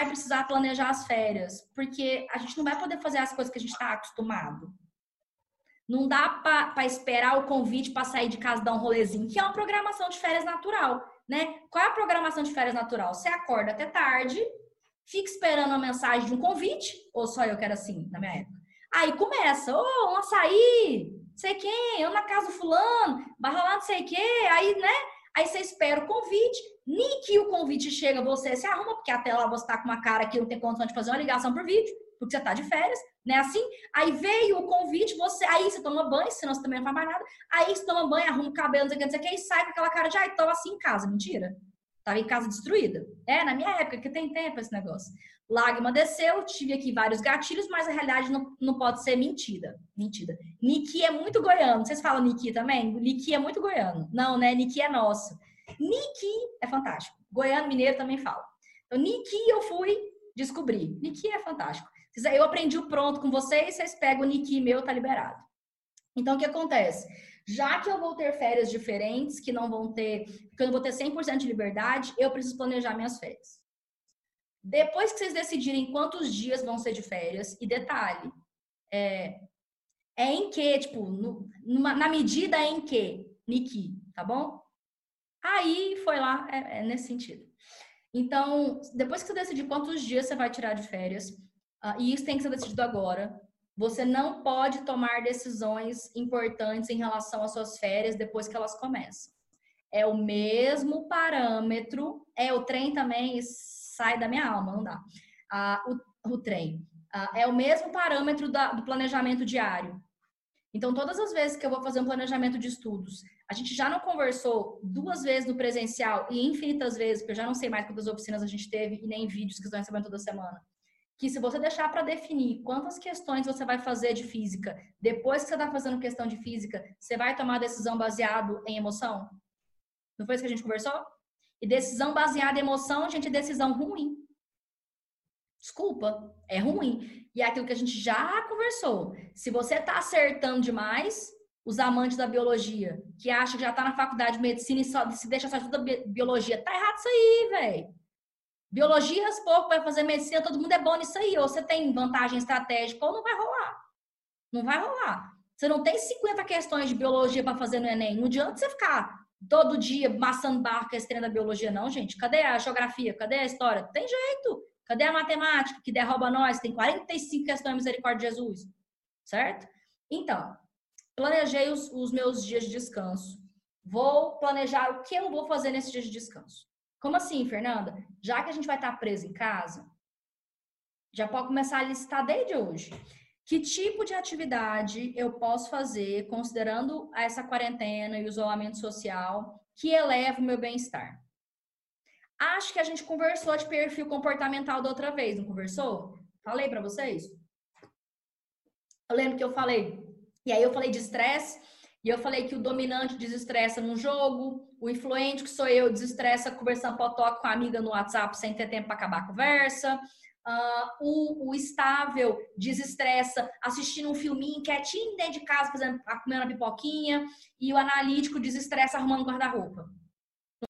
vai precisar planejar as férias, porque a gente não vai poder fazer as coisas que a gente está acostumado. Não dá para esperar o convite para sair de casa dar um rolezinho, que é uma programação de férias natural, né? Qual é a programação de férias natural? Você acorda até tarde, fica esperando a mensagem de um convite, ou só eu quero assim, na minha época. Aí começa, ô, oh, um açaí, sei quem, eu na casa do fulano, vai rolar não sei o quê, aí, né? Aí você espera o convite, nem que o convite chega, você se arruma, porque até lá você tá com uma cara que não tem condição de fazer uma ligação por vídeo, porque você tá de férias, né? Assim, aí veio o convite, você, aí você toma banho, senão você também não faz mais nada, aí você toma banho, arruma o cabelo, não sei o que, não sei o que, e sai com aquela cara de, ai, tô assim em casa, mentira. Tava em casa destruída. É, na minha época, que tem tempo esse negócio. Lágrima desceu, tive aqui vários gatilhos, mas a realidade não, não pode ser mentira. Mentira. Niki é muito goiano. Vocês falam Niki também? Niki é muito goiano. Não, né? Niki é nosso. Niki é fantástico. Goiano, mineiro também fala. Então, Niki eu fui descobrir. Niki é fantástico. Eu aprendi o pronto com vocês, vocês pegam o Niki meu, tá liberado. Então, o que acontece? Já que eu vou ter férias diferentes, que não vão ter, que eu não vou ter 100% de liberdade, eu preciso planejar minhas férias. Depois que vocês decidirem quantos dias vão ser de férias, e detalhe, é, é em que, tipo, no, numa, na medida em que, Niki, tá bom? Aí foi lá, é, é, nesse sentido. Então, depois que você decidir quantos dias você vai tirar de férias, uh, e isso tem que ser decidido agora, você não pode tomar decisões importantes em relação às suas férias depois que elas começam. É o mesmo parâmetro, é o trem também sai da minha alma, não dá. Ah, o, o trem. Ah, é o mesmo parâmetro da, do planejamento diário. Então, todas as vezes que eu vou fazer um planejamento de estudos, a gente já não conversou duas vezes no presencial e infinitas vezes, porque eu já não sei mais quantas oficinas a gente teve e nem vídeos que estão recebendo toda semana que se você deixar para definir quantas questões você vai fazer de física, depois que você está fazendo questão de física, você vai tomar decisão baseado em emoção? Não foi isso que a gente conversou? E decisão baseada em emoção, gente, é decisão ruim. Desculpa, é ruim. E é aquilo que a gente já conversou. Se você está acertando demais, os amantes da biologia, que acham que já está na faculdade de medicina e só se deixa só estudar biologia, tá errado isso aí, velho. Biologias pouco vai fazer medicina, todo mundo é bom nisso aí. Ou você tem vantagem estratégica ou não vai rolar. Não vai rolar. Você não tem 50 questões de biologia para fazer no Enem. Não adianta você ficar todo dia maçando barco estreando da biologia, não, gente. Cadê a geografia? Cadê a história? Tem jeito. Cadê a matemática que derruba nós? Tem 45 questões, misericórdia de Jesus. Certo? Então, planejei os, os meus dias de descanso. Vou planejar o que eu vou fazer nesses dias de descanso. Como assim, Fernanda? Já que a gente vai estar preso em casa, já pode começar a listar desde hoje. Que tipo de atividade eu posso fazer, considerando essa quarentena e o isolamento social, que eleva o meu bem-estar? Acho que a gente conversou de perfil comportamental da outra vez, não conversou? Falei para vocês? Eu lembro que eu falei. E aí eu falei de estresse e eu falei que o dominante desestressa no jogo, o influente, que sou eu, desestressa conversando potoque com a amiga no WhatsApp sem ter tempo para acabar a conversa. Uh, o, o, estável desestressa assistindo um filminho quietinho dentro de casa, fazendo, comendo a pipoquinha. E o analítico desestressa arrumando guarda-roupa.